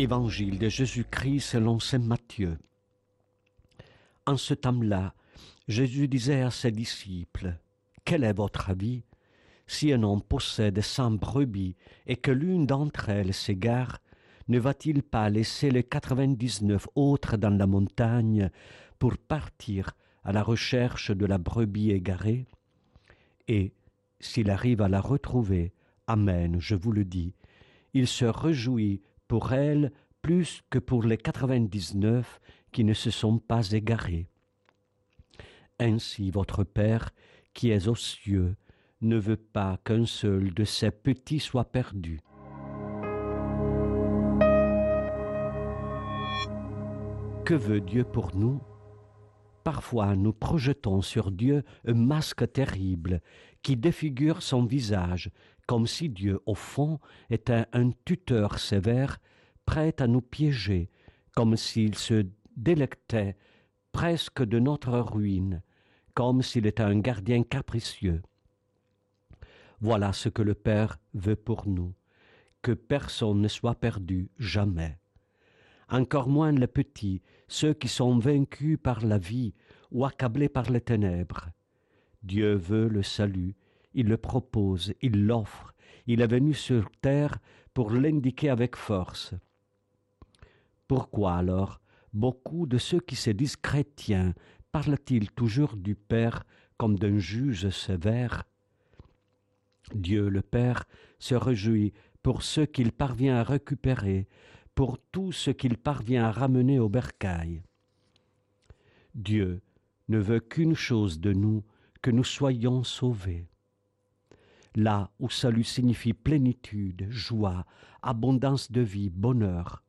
Évangile de Jésus-Christ selon Saint Matthieu. En ce temps-là, Jésus disait à ses disciples, Quel est votre avis Si un homme possède cent brebis et que l'une d'entre elles s'égare, ne va-t-il pas laisser les quatre-vingt-dix-neuf autres dans la montagne pour partir à la recherche de la brebis égarée? Et s'il arrive à la retrouver, Amen, je vous le dis, il se réjouit pour elle plus que pour les quatre-vingt-dix-neuf qui ne se sont pas égarés. Ainsi votre Père, qui est aux cieux, ne veut pas qu'un seul de ses petits soit perdu. Que veut Dieu pour nous? Parfois nous projetons sur Dieu un masque terrible qui défigure son visage, comme si Dieu, au fond, était un tuteur sévère, prêt à nous piéger, comme s'il se délectait presque de notre ruine, comme s'il était un gardien capricieux. Voilà ce que le Père veut pour nous, que personne ne soit perdu jamais. Encore moins les petits, ceux qui sont vaincus par la vie ou accablés par les ténèbres. Dieu veut le salut, il le propose, il l'offre, il est venu sur terre pour l'indiquer avec force. Pourquoi alors beaucoup de ceux qui se disent chrétiens parlent-ils toujours du Père comme d'un juge sévère? Dieu le Père se réjouit pour ceux qu'il parvient à récupérer, pour tout ce qu'il parvient à ramener au bercail. Dieu ne veut qu'une chose de nous, que nous soyons sauvés là où salut signifie plénitude, joie, abondance de vie, bonheur,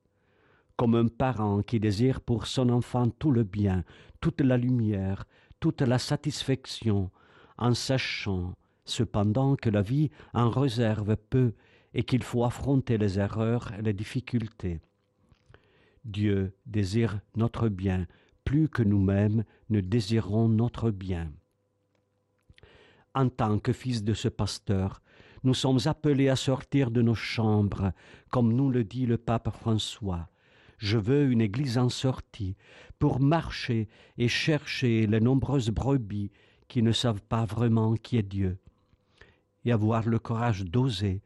comme un parent qui désire pour son enfant tout le bien, toute la lumière, toute la satisfaction, en sachant cependant que la vie en réserve peu et qu'il faut affronter les erreurs et les difficultés. Dieu désire notre bien plus que nous-mêmes ne désirons notre bien en tant que fils de ce pasteur, nous sommes appelés à sortir de nos chambres, comme nous le dit le pape François. Je veux une église en sortie pour marcher et chercher les nombreuses brebis qui ne savent pas vraiment qui est Dieu, et avoir le courage d'oser,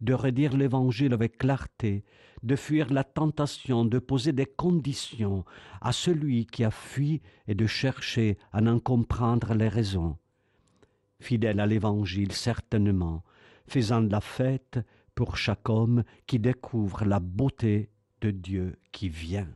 de redire l'Évangile avec clarté, de fuir la tentation de poser des conditions à celui qui a fui et de chercher à en comprendre les raisons fidèle à l'Évangile certainement, faisant la fête pour chaque homme qui découvre la beauté de Dieu qui vient.